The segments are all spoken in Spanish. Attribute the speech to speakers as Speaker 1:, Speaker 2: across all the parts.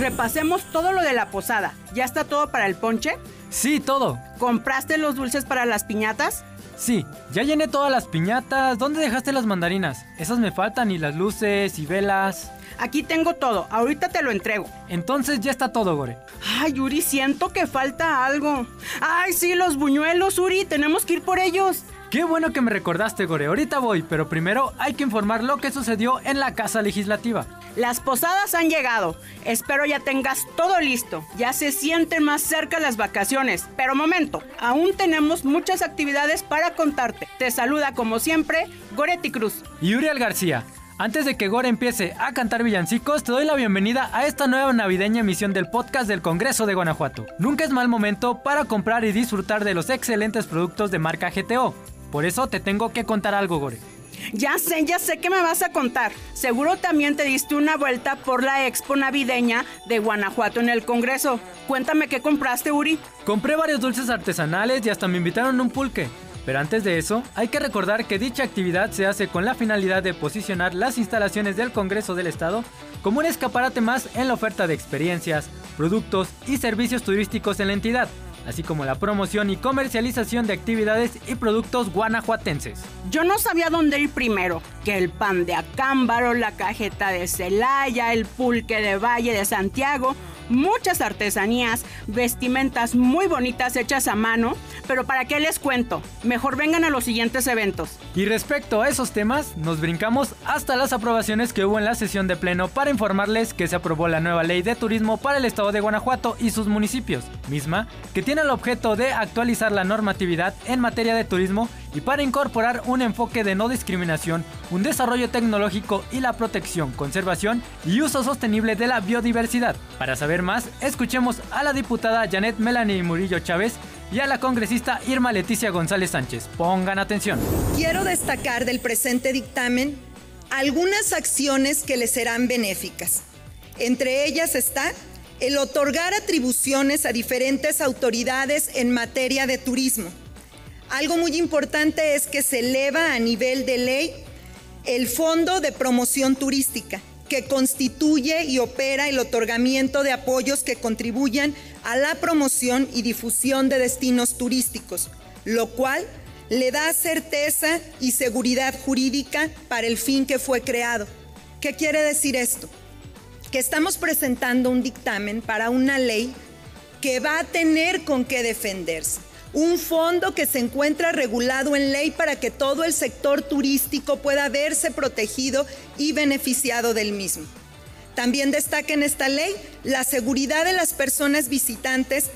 Speaker 1: Repasemos todo lo de la posada. ¿Ya está todo para el ponche?
Speaker 2: Sí, todo.
Speaker 1: ¿Compraste los dulces para las piñatas?
Speaker 2: Sí, ya llené todas las piñatas. ¿Dónde dejaste las mandarinas? Esas me faltan y las luces y velas.
Speaker 1: Aquí tengo todo, ahorita te lo entrego.
Speaker 2: Entonces ya está todo, Gore.
Speaker 1: Ay, Uri, siento que falta algo. Ay, sí, los buñuelos, Uri, tenemos que ir por ellos.
Speaker 2: Qué bueno que me recordaste, Gore. Ahorita voy, pero primero hay que informar lo que sucedió en la Casa Legislativa.
Speaker 1: Las posadas han llegado. Espero ya tengas todo listo. Ya se sienten más cerca las vacaciones. Pero momento, aún tenemos muchas actividades para contarte. Te saluda como siempre Goretti Cruz.
Speaker 2: Y Uriel García. Antes de que Gore empiece a cantar villancicos, te doy la bienvenida a esta nueva navideña emisión del podcast del Congreso de Guanajuato. Nunca es mal momento para comprar y disfrutar de los excelentes productos de marca GTO. Por eso te tengo que contar algo, Gore.
Speaker 1: Ya sé, ya sé que me vas a contar. Seguro también te diste una vuelta por la expo navideña de Guanajuato en el Congreso. Cuéntame qué compraste, Uri.
Speaker 2: Compré varios dulces artesanales y hasta me invitaron a un pulque. Pero antes de eso, hay que recordar que dicha actividad se hace con la finalidad de posicionar las instalaciones del Congreso del Estado como un escaparate más en la oferta de experiencias, productos y servicios turísticos en la entidad, así como la promoción y comercialización de actividades y productos guanajuatenses.
Speaker 1: Yo no sabía dónde ir primero, que el pan de acámbaro, la cajeta de Celaya, el pulque de Valle de Santiago, muchas artesanías, vestimentas muy bonitas hechas a mano, pero ¿para qué les cuento? Mejor vengan a los siguientes eventos.
Speaker 2: Y respecto a esos temas, nos brincamos hasta las aprobaciones que hubo en la sesión de pleno para informarles que se aprobó la nueva ley de turismo para el estado de Guanajuato y sus municipios, misma que tiene el objeto de actualizar la normatividad en materia de turismo y para incorporar un enfoque de no discriminación, un desarrollo tecnológico y la protección, conservación y uso sostenible de la biodiversidad. Para saber más, escuchemos a la diputada Janet Melanie Murillo Chávez y a la congresista Irma Leticia González Sánchez. Pongan atención.
Speaker 3: Quiero destacar del presente dictamen algunas acciones que le serán benéficas. Entre ellas está el otorgar atribuciones a diferentes autoridades en materia de turismo. Algo muy importante es que se eleva a nivel de ley el Fondo de Promoción Turística, que constituye y opera el otorgamiento de apoyos que contribuyan a la promoción y difusión de destinos turísticos, lo cual le da certeza y seguridad jurídica para el fin que fue creado. ¿Qué quiere decir esto? Que estamos presentando un dictamen para una ley que va a tener con qué defenderse un fondo que se encuentra regulado en ley para que todo el sector turístico pueda verse protegido y beneficiado del mismo. También destaca en esta ley la seguridad de las personas visitantes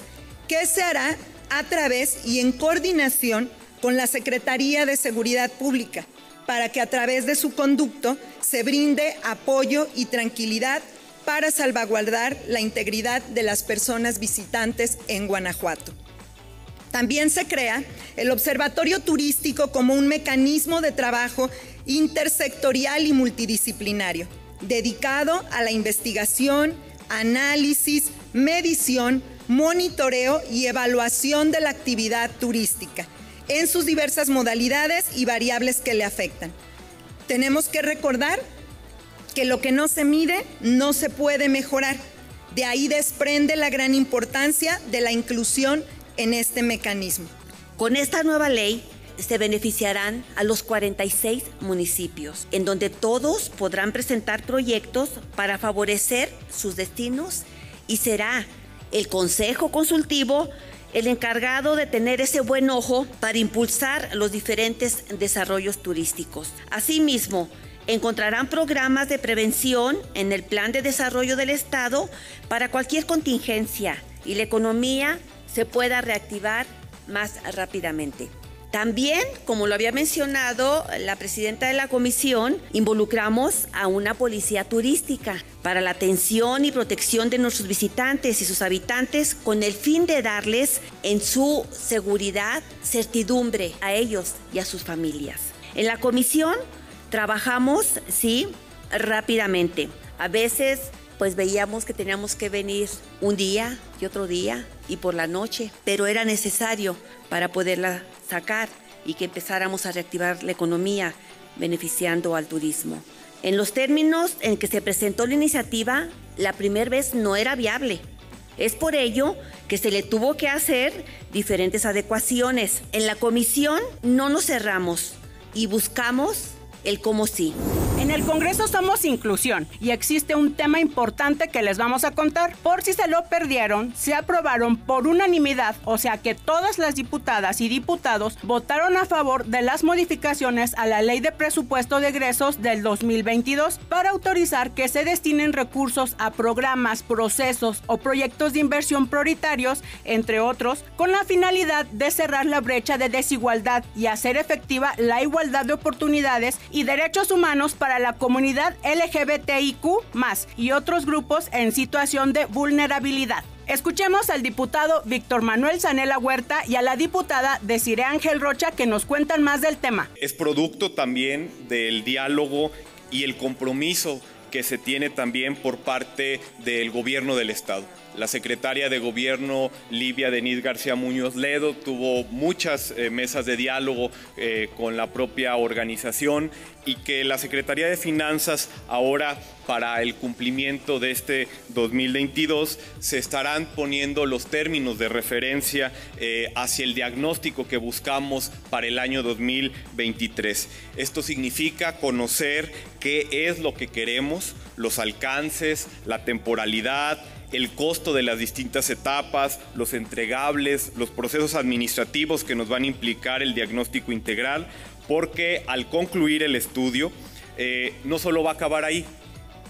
Speaker 3: que se hará a través y en coordinación con la Secretaría de Seguridad Pública para que a través de su conducto se brinde apoyo y tranquilidad para salvaguardar la integridad de las personas visitantes en Guanajuato. También se crea el Observatorio Turístico como un mecanismo de trabajo intersectorial y multidisciplinario, dedicado a la investigación, análisis, medición, monitoreo y evaluación de la actividad turística en sus diversas modalidades y variables que le afectan. Tenemos que recordar que lo que no se mide no se puede mejorar. De ahí desprende la gran importancia de la inclusión en este mecanismo.
Speaker 4: Con esta nueva ley se beneficiarán a los 46 municipios, en donde todos podrán presentar proyectos para favorecer sus destinos y será el Consejo Consultivo el encargado de tener ese buen ojo para impulsar los diferentes desarrollos turísticos. Asimismo, encontrarán programas de prevención en el Plan de Desarrollo del Estado para cualquier contingencia y la economía se pueda reactivar más rápidamente. También, como lo había mencionado la presidenta de la comisión, involucramos a una policía turística para la atención y protección de nuestros visitantes y sus habitantes con el fin de darles en su seguridad certidumbre a ellos y a sus familias. En la comisión trabajamos, sí, rápidamente. A veces pues veíamos que teníamos que venir un día y otro día y por la noche, pero era necesario para poderla sacar y que empezáramos a reactivar la economía beneficiando al turismo. En los términos en que se presentó la iniciativa, la primera vez no era viable. Es por ello que se le tuvo que hacer diferentes adecuaciones. En la comisión no nos cerramos y buscamos el cómo sí.
Speaker 1: En el Congreso somos inclusión y existe un tema importante que les vamos a contar. Por si se lo perdieron, se aprobaron por unanimidad, o sea que todas las diputadas y diputados votaron a favor de las modificaciones a la Ley de Presupuesto de Egresos del 2022 para autorizar que se destinen recursos a programas, procesos o proyectos de inversión prioritarios, entre otros, con la finalidad de cerrar la brecha de desigualdad y hacer efectiva la igualdad de oportunidades y derechos humanos para la comunidad LGBTIQ y otros grupos en situación de vulnerabilidad. Escuchemos al diputado Víctor Manuel Zanela Huerta y a la diputada Desiree Ángel Rocha que nos cuentan más del tema.
Speaker 5: Es producto también del diálogo y el compromiso que se tiene también por parte del gobierno del Estado. La secretaria de Gobierno, Livia Denise García Muñoz Ledo, tuvo muchas eh, mesas de diálogo eh, con la propia organización y que la Secretaría de Finanzas ahora para el cumplimiento de este 2022 se estarán poniendo los términos de referencia eh, hacia el diagnóstico que buscamos para el año 2023. Esto significa conocer qué es lo que queremos, los alcances, la temporalidad, el costo de las distintas etapas, los entregables, los procesos administrativos que nos van a implicar el diagnóstico integral, porque al concluir el estudio eh, no solo va a acabar ahí,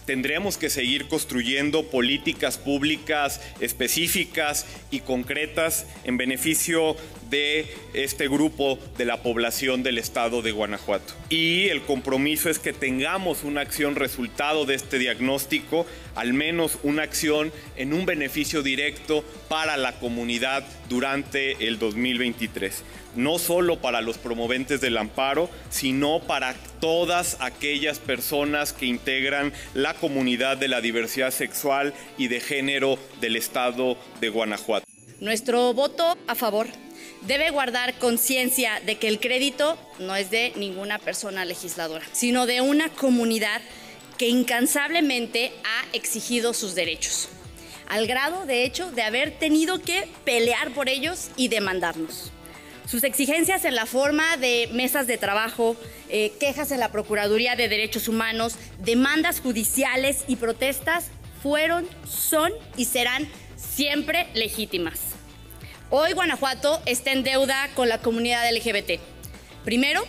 Speaker 5: tendremos que seguir construyendo políticas públicas específicas y concretas en beneficio de este grupo de la población del estado de Guanajuato. Y el compromiso es que tengamos una acción resultado de este diagnóstico, al menos una acción en un beneficio directo para la comunidad durante el 2023 no solo para los promoventes del amparo, sino para todas aquellas personas que integran la comunidad de la diversidad sexual y de género del estado de Guanajuato.
Speaker 6: Nuestro voto a favor debe guardar conciencia de que el crédito no es de ninguna persona legisladora, sino de una comunidad que incansablemente ha exigido sus derechos, al grado, de hecho, de haber tenido que pelear por ellos y demandarnos. Sus exigencias en la forma de mesas de trabajo, eh, quejas en la Procuraduría de Derechos Humanos, demandas judiciales y protestas fueron, son y serán siempre legítimas. Hoy Guanajuato está en deuda con la comunidad LGBT. Primero,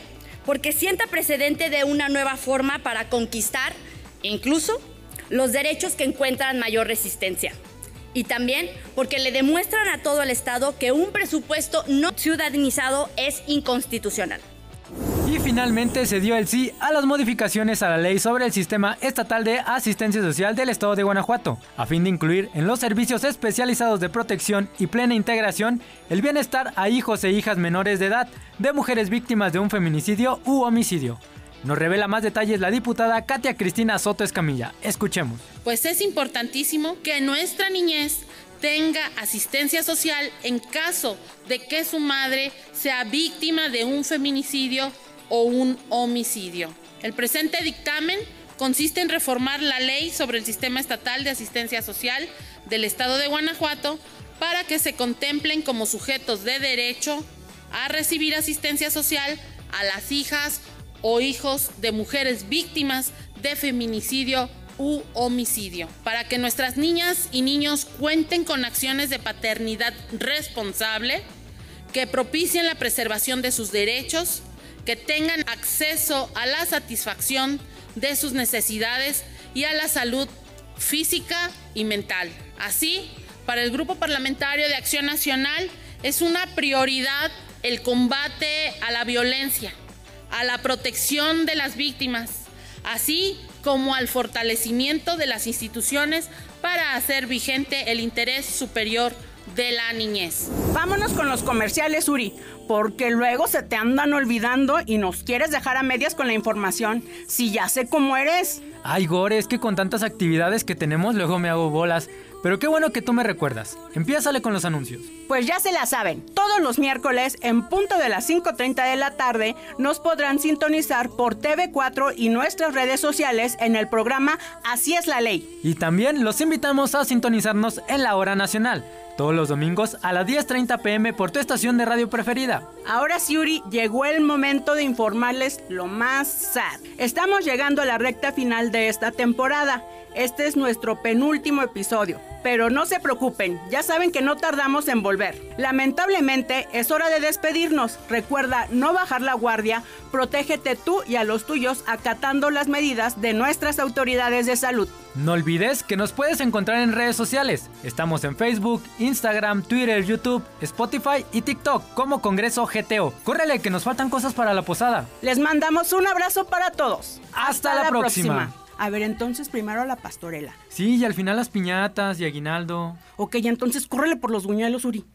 Speaker 6: porque sienta precedente de una nueva forma para conquistar incluso los derechos que encuentran mayor resistencia y también porque le demuestran a todo el Estado que un presupuesto no ciudadanizado es inconstitucional.
Speaker 2: Y finalmente se dio el sí a las modificaciones a la ley sobre el sistema estatal de asistencia social del estado de Guanajuato, a fin de incluir en los servicios especializados de protección y plena integración el bienestar a hijos e hijas menores de edad de mujeres víctimas de un feminicidio u homicidio. Nos revela más detalles la diputada Katia Cristina Soto Escamilla. Escuchemos.
Speaker 7: Pues es importantísimo que nuestra niñez tenga asistencia social en caso de que su madre sea víctima de un feminicidio o un homicidio. El presente dictamen consiste en reformar la ley sobre el sistema estatal de asistencia social del estado de Guanajuato para que se contemplen como sujetos de derecho a recibir asistencia social a las hijas o hijos de mujeres víctimas de feminicidio u homicidio, para que nuestras niñas y niños cuenten con acciones de paternidad responsable que propicien la preservación de sus derechos, que tengan acceso a la satisfacción de sus necesidades y a la salud física y mental. Así, para el Grupo Parlamentario de Acción Nacional es una prioridad el combate a la violencia a la protección de las víctimas, así como al fortalecimiento de las instituciones para hacer vigente el interés superior de la niñez.
Speaker 1: Vámonos con los comerciales, Uri, porque luego se te andan olvidando y nos quieres dejar a medias con la información. Si ya sé cómo eres.
Speaker 2: Ay, Gore, es que con tantas actividades que tenemos luego me hago bolas. Pero qué bueno que tú me recuerdas. Empiézale con los anuncios.
Speaker 1: Pues ya se la saben, todos los miércoles en punto de las 5.30 de la tarde nos podrán sintonizar por TV4 y nuestras redes sociales en el programa Así es la ley.
Speaker 2: Y también los invitamos a sintonizarnos en la hora nacional todos los domingos a las 10.30 pm por tu estación de radio preferida.
Speaker 1: Ahora sí, Uri, llegó el momento de informarles lo más sad. Estamos llegando a la recta final de esta temporada. Este es nuestro penúltimo episodio. Pero no se preocupen, ya saben que no tardamos en volver. Lamentablemente es hora de despedirnos. Recuerda no bajar la guardia, protégete tú y a los tuyos acatando las medidas de nuestras autoridades de salud.
Speaker 2: No olvides que nos puedes encontrar en redes sociales. Estamos en Facebook, Instagram, Twitter, YouTube, Spotify y TikTok como Congreso GTO. Córrele que nos faltan cosas para la posada.
Speaker 1: Les mandamos un abrazo para todos.
Speaker 2: Hasta, la, próxima.
Speaker 1: A ver, entonces primero la pastorela.
Speaker 2: Sí, y al final las piñatas y aguinaldo.
Speaker 1: Ok, entonces córrele por los buñuelos, Uri.